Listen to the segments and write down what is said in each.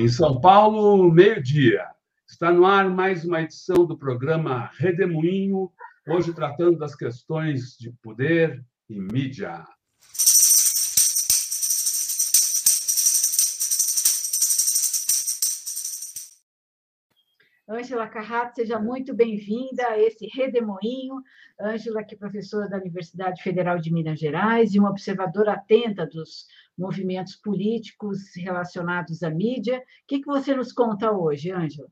Em São Paulo, meio-dia. Está no ar mais uma edição do programa Redemoinho, hoje tratando das questões de poder e mídia. Ângela Carrato, seja muito bem-vinda a esse Redemoinho. Ângela, que é professora da Universidade Federal de Minas Gerais e uma observadora atenta dos movimentos políticos relacionados à mídia. O que, você nos conta hoje, Ângela?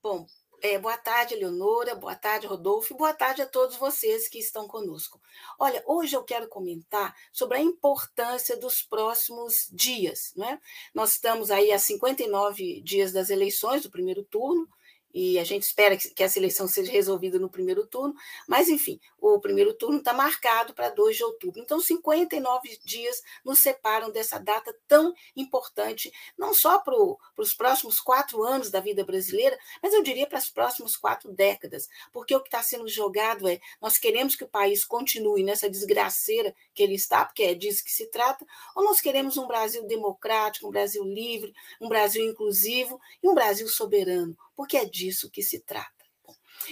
Bom, é, boa tarde, Leonora, boa tarde, Rodolfo, e boa tarde a todos vocês que estão conosco. Olha, hoje eu quero comentar sobre a importância dos próximos dias. Né? Nós estamos aí a 59 dias das eleições do primeiro turno, e a gente espera que essa eleição seja resolvida no primeiro turno, mas, enfim, o primeiro turno está marcado para 2 de outubro. Então, 59 dias nos separam dessa data tão importante, não só para os próximos quatro anos da vida brasileira, mas eu diria para as próximas quatro décadas, porque o que está sendo jogado é: nós queremos que o país continue nessa desgraceira que ele está, porque é disso que se trata, ou nós queremos um Brasil democrático, um Brasil livre, um Brasil inclusivo e um Brasil soberano porque é disso que se trata.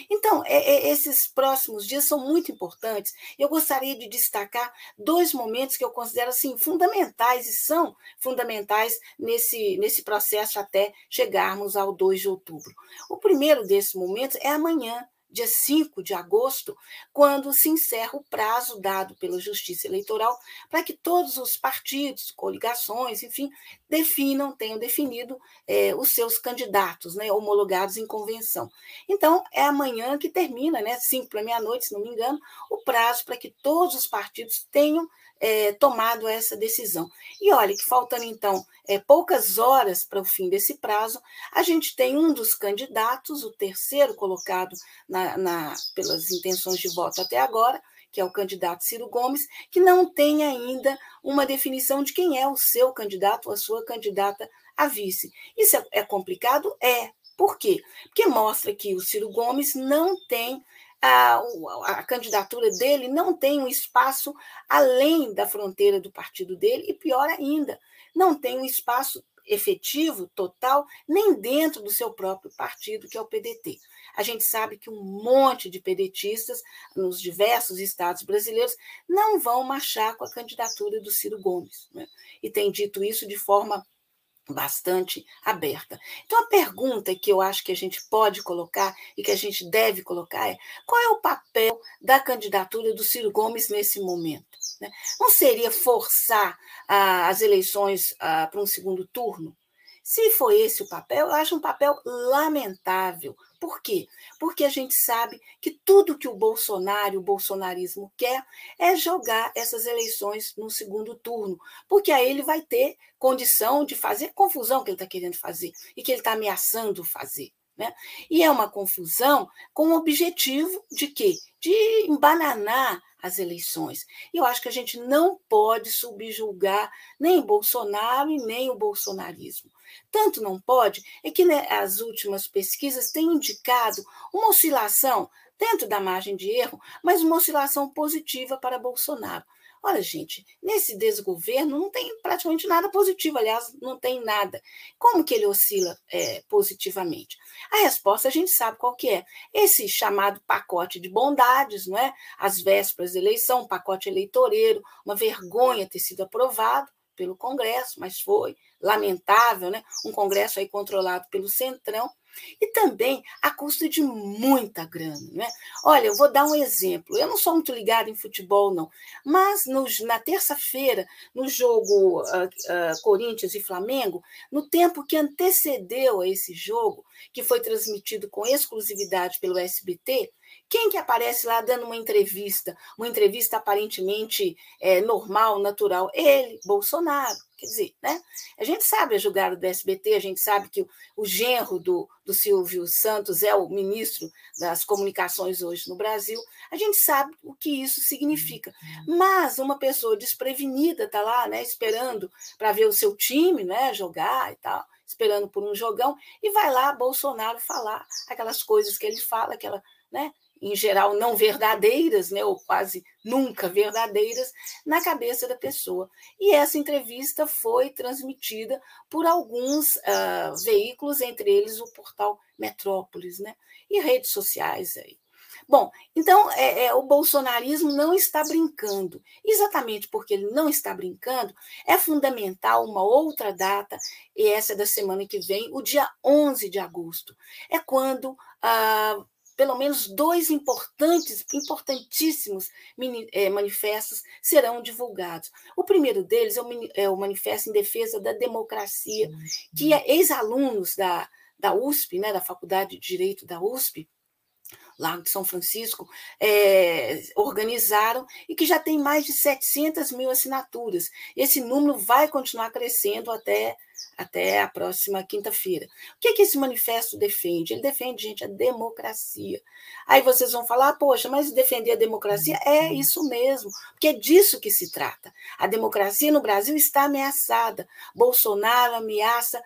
Então, é, é, esses próximos dias são muito importantes. Eu gostaria de destacar dois momentos que eu considero assim fundamentais e são fundamentais nesse, nesse processo até chegarmos ao 2 de outubro. O primeiro desses momentos é amanhã, dia 5 de agosto, quando se encerra o prazo dado pela Justiça Eleitoral para que todos os partidos, coligações, enfim, definam, tenham definido é, os seus candidatos, né, homologados em convenção. Então, é amanhã que termina, né, 5 para meia-noite, se não me engano, o prazo para que todos os partidos tenham é, tomado essa decisão. E olha que faltando então é, poucas horas para o fim desse prazo, a gente tem um dos candidatos, o terceiro colocado na, na, pelas intenções de voto até agora, que é o candidato Ciro Gomes, que não tem ainda uma definição de quem é o seu candidato ou a sua candidata a vice. Isso é, é complicado? É. Por quê? Porque mostra que o Ciro Gomes não tem a, a, candidatura dele não tem um espaço além da fronteira do partido dele, e pior ainda, não tem um espaço efetivo, total, nem dentro do seu próprio partido, que é o PDT. A gente sabe que um monte de pedetistas nos diversos estados brasileiros não vão marchar com a candidatura do Ciro Gomes. Né? E tem dito isso de forma bastante aberta. Então, a pergunta que eu acho que a gente pode colocar e que a gente deve colocar é: qual é o papel da candidatura do Ciro Gomes nesse momento? Né? Não seria forçar ah, as eleições ah, para um segundo turno? Se for esse o papel, eu acho um papel lamentável. Por quê? Porque a gente sabe que tudo que o Bolsonaro, o bolsonarismo quer é jogar essas eleições no segundo turno, porque aí ele vai ter condição de fazer confusão que ele está querendo fazer e que ele está ameaçando fazer. Né? E é uma confusão com o objetivo de quê? De embananar as eleições. E eu acho que a gente não pode subjulgar nem Bolsonaro e nem o bolsonarismo. Tanto não pode, é que né, as últimas pesquisas têm indicado uma oscilação dentro da margem de erro, mas uma oscilação positiva para Bolsonaro. Olha, gente, nesse desgoverno não tem praticamente nada positivo, aliás, não tem nada. Como que ele oscila é, positivamente? A resposta a gente sabe qual que é. Esse chamado pacote de bondades, não é? As vésperas da eleição, um pacote eleitoreiro, uma vergonha ter sido aprovado pelo Congresso, mas foi lamentável, né? Um Congresso aí controlado pelo Centrão, e também a custo de muita grana. Né? Olha, eu vou dar um exemplo. Eu não sou muito ligada em futebol, não, mas na terça-feira, no jogo uh, uh, Corinthians e Flamengo, no tempo que antecedeu a esse jogo, que foi transmitido com exclusividade pelo SBT, quem que aparece lá dando uma entrevista, uma entrevista aparentemente é, normal, natural? Ele, Bolsonaro. Quer dizer, né? A gente sabe a julgada do SBT, a gente sabe que o, o genro do, do Silvio Santos é o ministro das comunicações hoje no Brasil. A gente sabe o que isso significa. Mas uma pessoa desprevenida está lá, né, esperando para ver o seu time né, jogar e tal, esperando por um jogão, e vai lá Bolsonaro falar aquelas coisas que ele fala, aquela, né, em geral não verdadeiras, né, ou quase nunca verdadeiras, na cabeça da pessoa. E essa entrevista foi transmitida por alguns uh, veículos, entre eles o portal Metrópolis, né, e redes sociais aí. Bom, então é, é, o bolsonarismo não está brincando. Exatamente porque ele não está brincando, é fundamental uma outra data, e essa é da semana que vem, o dia 11 de agosto. É quando ah, pelo menos dois importantes, importantíssimos eh, manifestos serão divulgados. O primeiro deles é o, é Manifesto em Defesa da Democracia, que é ex-alunos da, da USP, né, da Faculdade de Direito da USP, lá de São Francisco, é, organizaram e que já tem mais de 700 mil assinaturas. Esse número vai continuar crescendo até, até a próxima quinta-feira. O que, é que esse manifesto defende? Ele defende, gente, a democracia. Aí vocês vão falar, poxa, mas defender a democracia é isso mesmo, porque é disso que se trata. A democracia no Brasil está ameaçada. Bolsonaro ameaça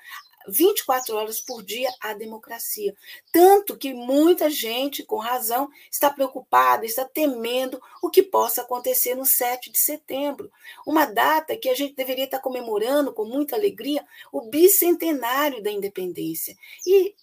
24 horas por dia a democracia. Tanto que muita gente, com razão, está preocupada, está temendo o que possa acontecer no 7 de setembro. Uma data que a gente deveria estar comemorando com muita alegria o bicentenário da independência. E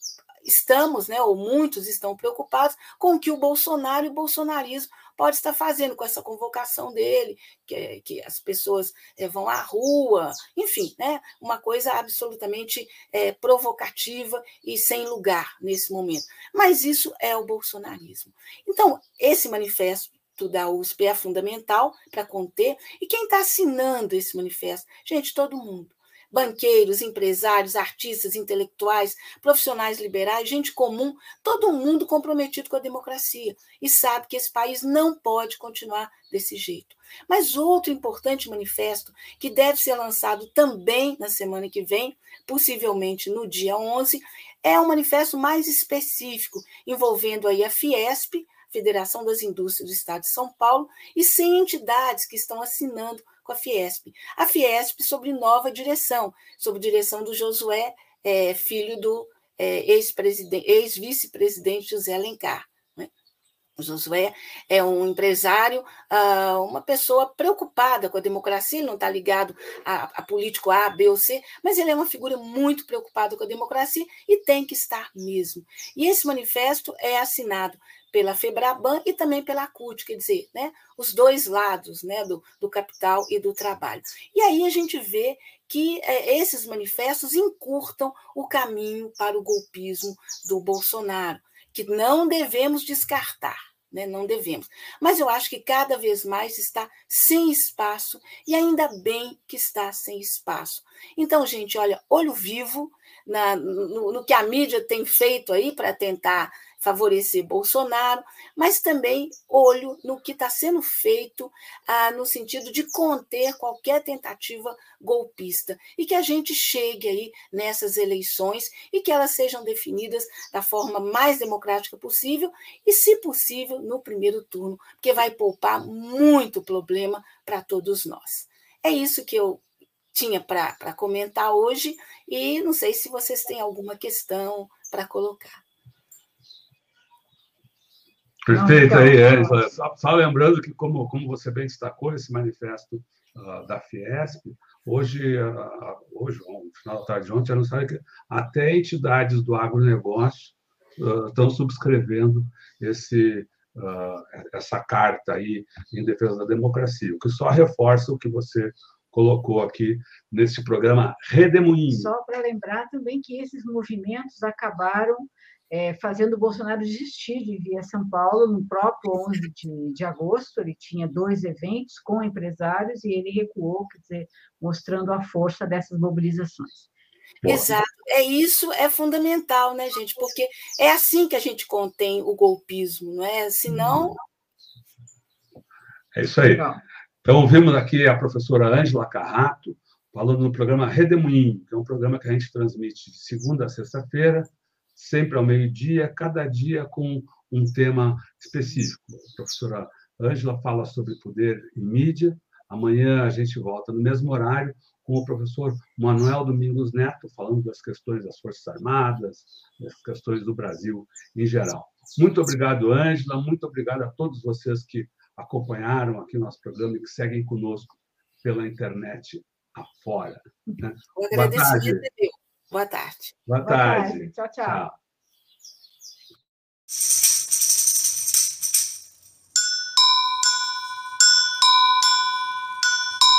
estamos, né, ou muitos estão preocupados com o que o Bolsonaro e o bolsonarismo pode estar fazendo com essa convocação dele, que, que as pessoas é, vão à rua, enfim, né, uma coisa absolutamente é, provocativa e sem lugar nesse momento. Mas isso é o bolsonarismo. Então, esse manifesto da USP é fundamental para conter, e quem está assinando esse manifesto? Gente, todo mundo banqueiros, empresários, artistas, intelectuais, profissionais liberais, gente comum, todo mundo comprometido com a democracia e sabe que esse país não pode continuar desse jeito. Mas outro importante manifesto que deve ser lançado também na semana que vem, possivelmente no dia 11, é um manifesto mais específico envolvendo aí a Fiesp, Federação das Indústrias do Estado de São Paulo, e 100 entidades que estão assinando com a Fiesp. A Fiesp sobre nova direção, sob direção do Josué, é, filho do é, ex-vice-presidente ex José Alencar. Né? O Josué é um empresário, ah, uma pessoa preocupada com a democracia, ele não está ligado a, a, político A, B ou C, mas ele é uma figura muito preocupada com a democracia e tem que estar mesmo. E esse manifesto é assinado pela Febraban e também pela CUT, quer dizer, né, os dois lados né, do, do capital e do trabalho. E aí a gente vê que é, esses manifestos encurtam o caminho para o golpismo do Bolsonaro, que não devemos descartar. Né, não devemos. Mas eu acho que cada vez mais está sem espaço, e ainda bem que está sem espaço. Então, gente, olha, olho vivo na, no, no que a mídia tem feito aí para tentar favorecer Bolsonaro, mas também olho no que está sendo feito ah, no sentido de conter qualquer tentativa golpista e que a gente chegue aí nessas eleições e que elas sejam definidas da forma mais democrática possível e, se possível, no primeiro turno, porque vai poupar muito problema para todos nós. É isso que eu tinha para comentar hoje e não sei se vocês têm alguma questão para colocar. Perfeito aí, Angela. Só, só, lembrando que, como, como você bem destacou, esse manifesto uh, da Fiesp, hoje, uh, hoje, no final da tarde de ontem, anunciaram que até entidades do agronegócio uh, estão subscrevendo esse, essa carta aí em defesa da democracia, o que só reforça o que você colocou aqui nesse programa Redemoinho. Só para lembrar também que esses movimentos acabaram é, fazendo o Bolsonaro desistir de vir a São Paulo no próprio 11 de, de agosto. Ele tinha dois eventos com empresários e ele recuou, quer dizer, mostrando a força dessas mobilizações. Exato, é isso é fundamental, né, gente? Porque é assim que a gente contém o golpismo, não é? Senão. É isso aí. Então, ouvimos aqui a professora Ângela Carrato falando no programa Redemoinho, que é um programa que a gente transmite de segunda a sexta-feira, sempre ao meio-dia, cada dia com um tema específico. A professora Ângela fala sobre poder e mídia. Amanhã a gente volta no mesmo horário com o professor Manuel Domingos Neto, falando das questões das Forças Armadas, das questões do Brasil em geral. Muito obrigado, Ângela. Muito obrigado a todos vocês que acompanharam aqui o nosso programa e que seguem conosco pela internet afora. Né? Agradecimento é Boa tarde. Boa tarde. Boa tarde. Tchau, tchau. tchau.